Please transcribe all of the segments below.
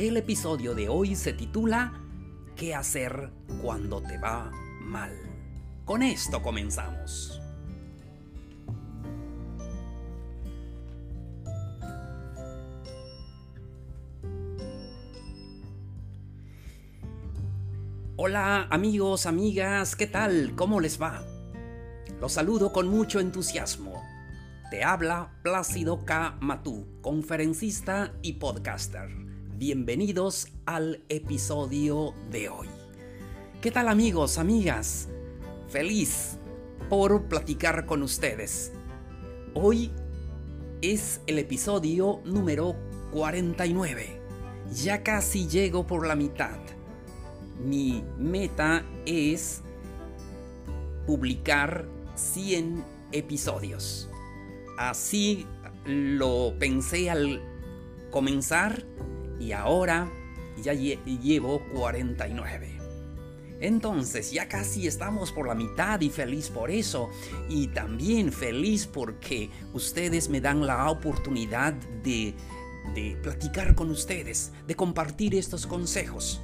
El episodio de hoy se titula ¿Qué hacer cuando te va mal? Con esto comenzamos. Hola amigos, amigas, ¿qué tal? ¿Cómo les va? Los saludo con mucho entusiasmo. Te habla Plácido K. Matú, conferencista y podcaster. Bienvenidos al episodio de hoy. ¿Qué tal amigos, amigas? Feliz por platicar con ustedes. Hoy es el episodio número 49. Ya casi llego por la mitad. Mi meta es publicar 100 episodios. Así lo pensé al comenzar y ahora ya llevo 49. Entonces ya casi estamos por la mitad y feliz por eso. Y también feliz porque ustedes me dan la oportunidad de, de platicar con ustedes, de compartir estos consejos,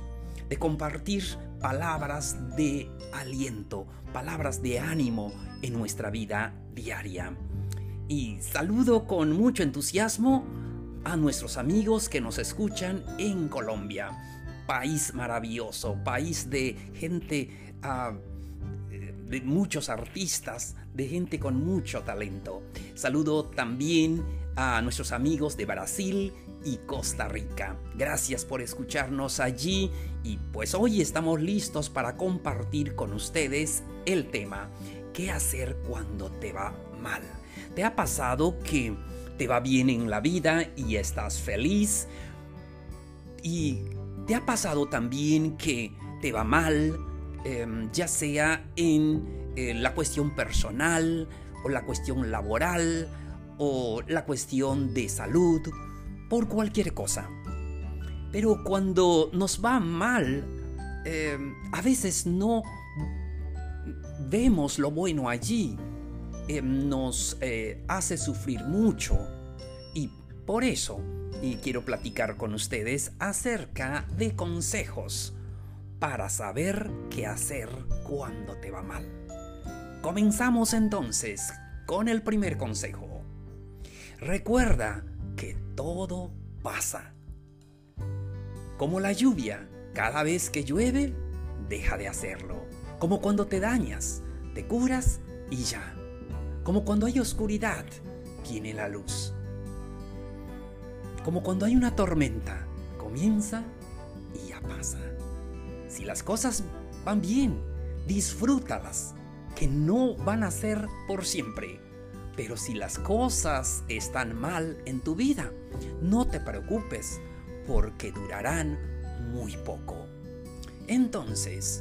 de compartir palabras de aliento, palabras de ánimo en nuestra vida diaria. Y saludo con mucho entusiasmo a nuestros amigos que nos escuchan en Colombia. País maravilloso, país de gente, uh, de muchos artistas, de gente con mucho talento. Saludo también a nuestros amigos de Brasil y Costa Rica. Gracias por escucharnos allí y pues hoy estamos listos para compartir con ustedes el tema, ¿qué hacer cuando te va mal? ¿Te ha pasado que te va bien en la vida y estás feliz? ¿Y te ha pasado también que te va mal, eh, ya sea en eh, la cuestión personal o la cuestión laboral o la cuestión de salud, por cualquier cosa? Pero cuando nos va mal, eh, a veces no vemos lo bueno allí eh, nos eh, hace sufrir mucho. Y por eso quiero platicar con ustedes acerca de consejos para saber qué hacer cuando te va mal. Comenzamos entonces con el primer consejo. Recuerda que todo pasa. Como la lluvia, cada vez que llueve, deja de hacerlo. Como cuando te dañas, te curas y ya. Como cuando hay oscuridad, viene la luz. Como cuando hay una tormenta, comienza y ya pasa. Si las cosas van bien, disfrútalas, que no van a ser por siempre. Pero si las cosas están mal en tu vida, no te preocupes, porque durarán muy poco. Entonces,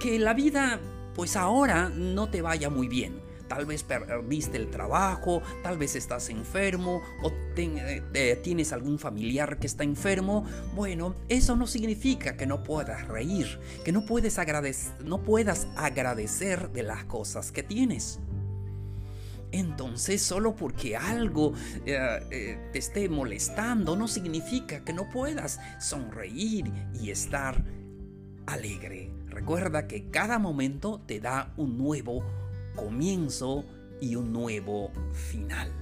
que la vida pues ahora no te vaya muy bien Tal vez perdiste el trabajo, tal vez estás enfermo o eh, tienes algún familiar que está enfermo. Bueno, eso no significa que no puedas reír, que no, puedes no puedas agradecer de las cosas que tienes. Entonces, solo porque algo eh, eh, te esté molestando no significa que no puedas sonreír y estar alegre. Recuerda que cada momento te da un nuevo comienzo y un nuevo final.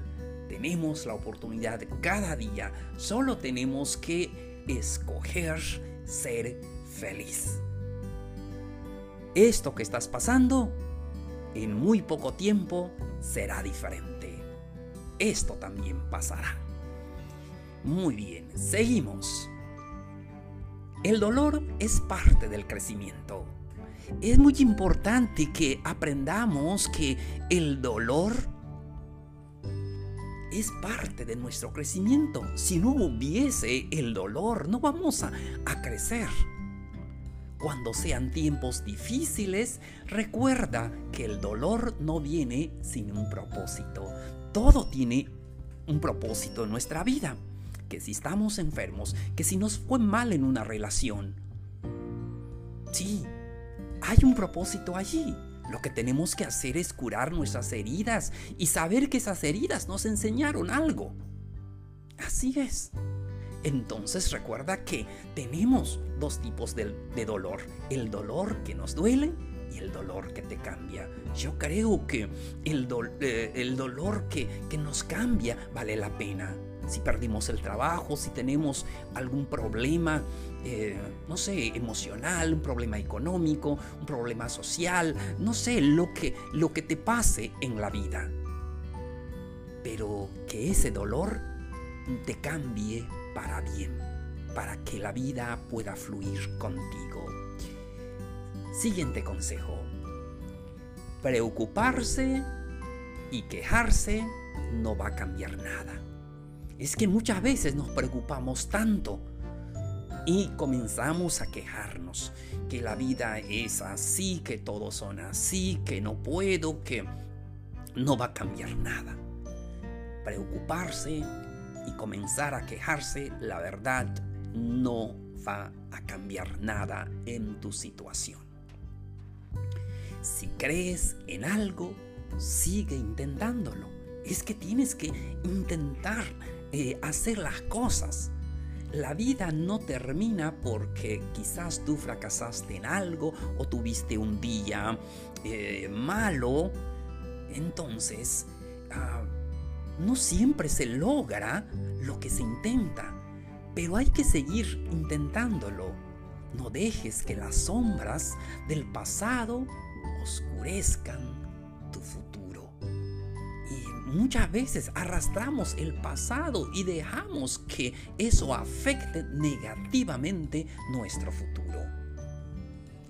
Tenemos la oportunidad cada día, solo tenemos que escoger ser feliz. Esto que estás pasando, en muy poco tiempo será diferente. Esto también pasará. Muy bien, seguimos. El dolor es parte del crecimiento es muy importante que aprendamos que el dolor es parte de nuestro crecimiento. Si no hubiese el dolor, no vamos a, crecer. cuando sean tiempos difíciles, recuerda que el dolor no viene sin un propósito. Todo tiene un propósito en nuestra vida. Que si estamos enfermos, que si nos fue mal en una relación. Sí, hay un propósito allí. Lo que tenemos que hacer es curar nuestras heridas y saber que esas heridas nos enseñaron algo. Así es. Entonces recuerda que tenemos dos tipos de, dolor. El dolor que nos duele y el dolor que te cambia. Yo creo que el, eh, dolor que nos cambia vale la pena si perdimos el trabajo, si tenemos algún problema, eh, no sé, emocional, un problema económico, un problema social, no sé, lo que, lo que te pase en la vida. Pero que ese dolor te cambie para bien, para que la vida pueda fluir contigo. Siguiente consejo. Preocuparse y quejarse no va a cambiar nada es que muchas veces nos preocupamos tanto y comenzamos a quejarnos que la vida es así, que todos son así, que no puedo, que no va a cambiar nada. Preocuparse y comenzar a quejarse, la verdad, no va a cambiar nada en tu situación. Si crees en algo, sigue intentándolo. Es que tienes que intentar hacer las cosas. La vida no termina porque quizás tú fracasaste en algo o tuviste un día eh, malo. Entonces, ah, no siempre se logra lo que se intenta, pero hay que seguir intentándolo. No dejes que las sombras del pasado oscurezcan tu futuro muchas veces arrastramos el pasado y dejamos que eso afecte negativamente nuestro futuro.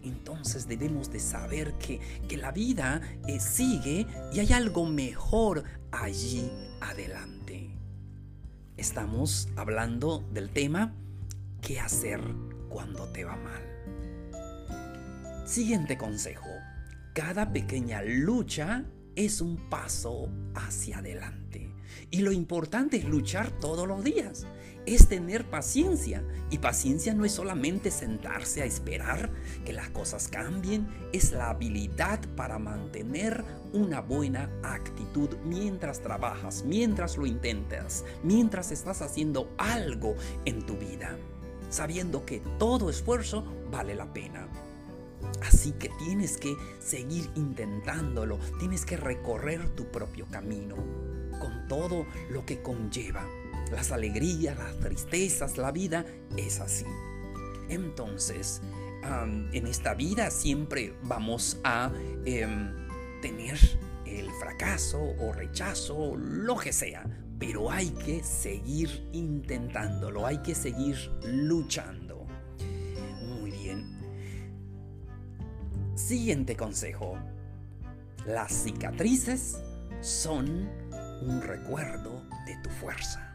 Entonces debemos de saber que, la vida eh, sigue y hay algo mejor allí adelante. Estamos hablando del tema ¿qué hacer cuando te va mal? Siguiente consejo. Cada pequeña lucha es un paso hacia adelante. Y lo importante es luchar todos los días, es tener paciencia. Y paciencia no es solamente sentarse a esperar que las cosas cambien, es la habilidad para mantener una buena actitud mientras trabajas, mientras lo intentas, mientras estás haciendo algo en tu vida, sabiendo que todo esfuerzo vale la pena. Así que tienes que seguir intentándolo, tienes que recorrer tu propio camino, con todo lo que conlleva. Las alegrías, las tristezas, la vida es así. Entonces, en esta vida siempre vamos a em, tener el fracaso o rechazo, lo que sea, pero hay que seguir intentándolo, hay que seguir luchando. Siguiente consejo. Las cicatrices son un recuerdo de tu fuerza.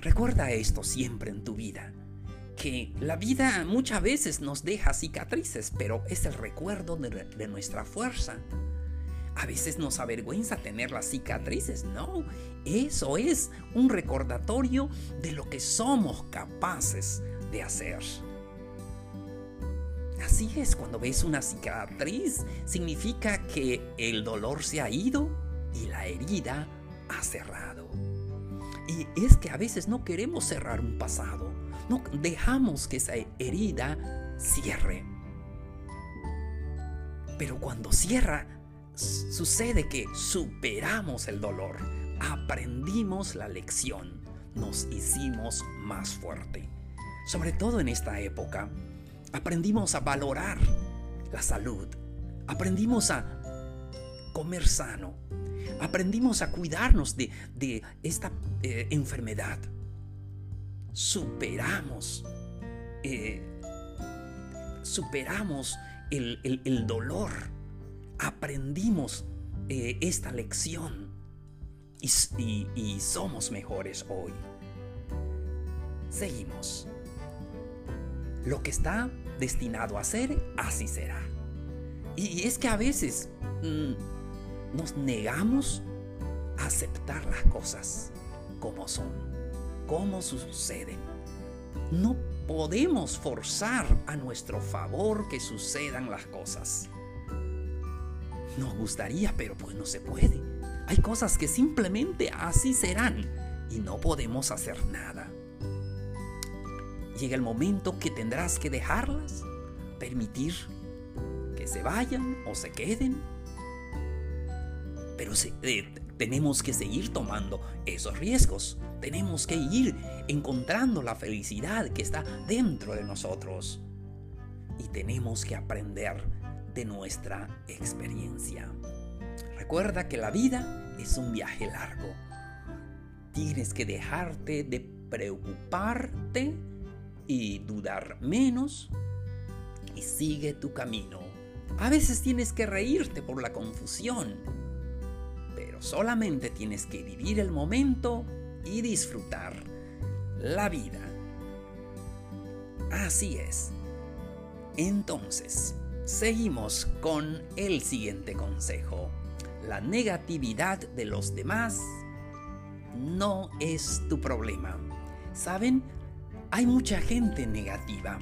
Recuerda esto siempre en tu vida, que la vida muchas veces nos deja cicatrices, pero es el recuerdo de, nuestra fuerza. A veces nos avergüenza tener las cicatrices, no, eso es un recordatorio de lo que somos capaces de hacer. Así es, cuando ves una cicatriz, significa que el dolor se ha ido y la herida ha cerrado. Y es que a veces no queremos cerrar un pasado, no dejamos que esa herida cierre. Pero cuando cierra, sucede que superamos el dolor, aprendimos la lección, nos hicimos más fuerte. Sobre todo en esta época, Aprendimos a valorar la salud. Aprendimos a comer sano. Aprendimos a cuidarnos de, esta eh, enfermedad. Superamos. Eh, superamos el, dolor. Aprendimos eh, esta lección. y somos mejores hoy. Seguimos. Lo que está destinado a ser, así será. Y es que a veces mm, nos negamos a aceptar las cosas como son, como suceden. No podemos forzar a nuestro favor que sucedan las cosas. Nos gustaría, pero pues no se puede. Hay cosas que simplemente así serán y no podemos hacer nada. Llega el momento que tendrás que dejarlas, permitir que se vayan o se queden. Pero eh, tenemos que seguir tomando esos riesgos. Tenemos que ir encontrando la felicidad que está dentro de nosotros. Y tenemos que aprender de nuestra experiencia. Recuerda que la vida es un viaje largo. Tienes que dejarte de preocuparte y dudar menos y sigue tu camino. A veces tienes que reírte por la confusión, pero solamente tienes que vivir el momento y disfrutar la vida. Así es. Entonces, seguimos con el siguiente consejo. La negatividad de los demás no es tu problema. ¿Saben? Hay mucha gente negativa.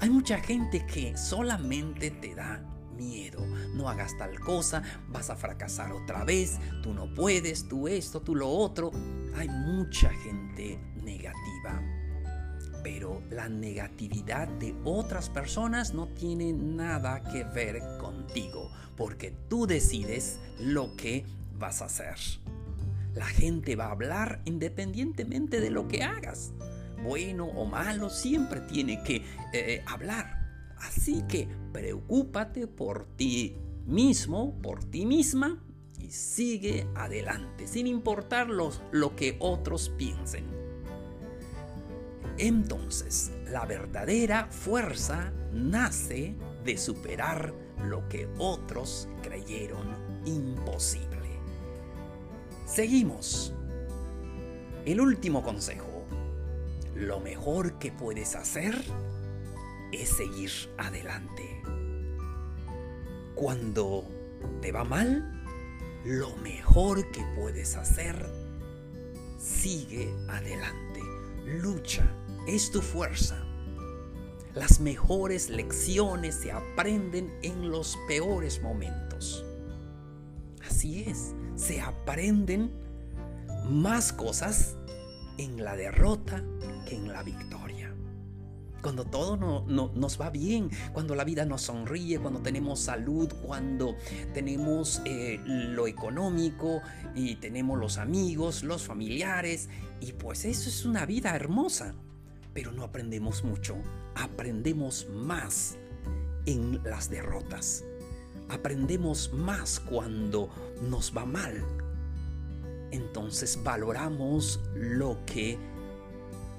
Hay mucha gente que solamente te da miedo. No hagas tal cosa, vas a fracasar otra vez, tú no puedes, tú esto, tú lo otro. Hay mucha gente negativa. Pero la negatividad de otras personas no tiene nada que ver contigo, porque tú decides lo que vas a hacer. La gente va a hablar independientemente de lo que hagas bueno o malo, siempre tiene que eh, hablar. Así que preocúpate por ti mismo, por ti misma y sigue adelante, sin importar lo que otros piensen. Entonces, la verdadera fuerza nace de superar lo que otros creyeron imposible. Seguimos. El último consejo lo mejor que puedes hacer es seguir adelante. Cuando te va mal, lo mejor que puedes hacer, sigue adelante. Lucha, es tu fuerza. Las mejores lecciones se aprenden en los peores momentos. Así es, se aprenden más cosas en la derrota en la victoria. Cuando todo no, nos va bien, cuando la vida nos sonríe, cuando tenemos salud, cuando tenemos eh, lo económico y tenemos los amigos, los familiares, y pues eso es una vida hermosa. Pero no aprendemos mucho, aprendemos más en las derrotas. Aprendemos más cuando nos va mal. Entonces valoramos lo que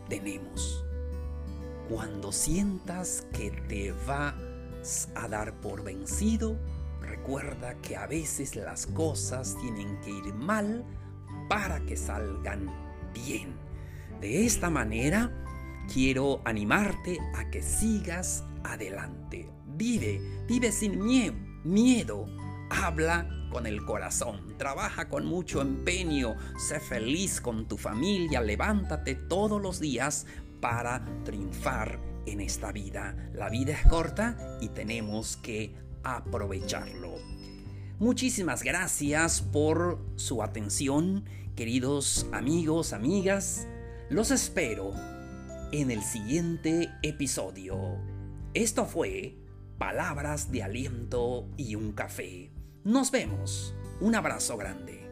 tenemos. Cuando sientas que te vas a dar por vencido, recuerda que a veces las cosas tienen que ir mal para que salgan bien. De esta manera, quiero animarte a que sigas adelante. Vive, vive sin miedo, miedo. Habla con el corazón, trabaja con mucho empeño, sé feliz con tu familia, levántate todos los días para triunfar en esta vida. La vida es corta y tenemos que aprovecharlo. Muchísimas gracias por su atención, queridos amigos, amigas. Los espero en el siguiente episodio. Esto fue Palabras de Aliento y un Café. Nos vemos. Un abrazo grande.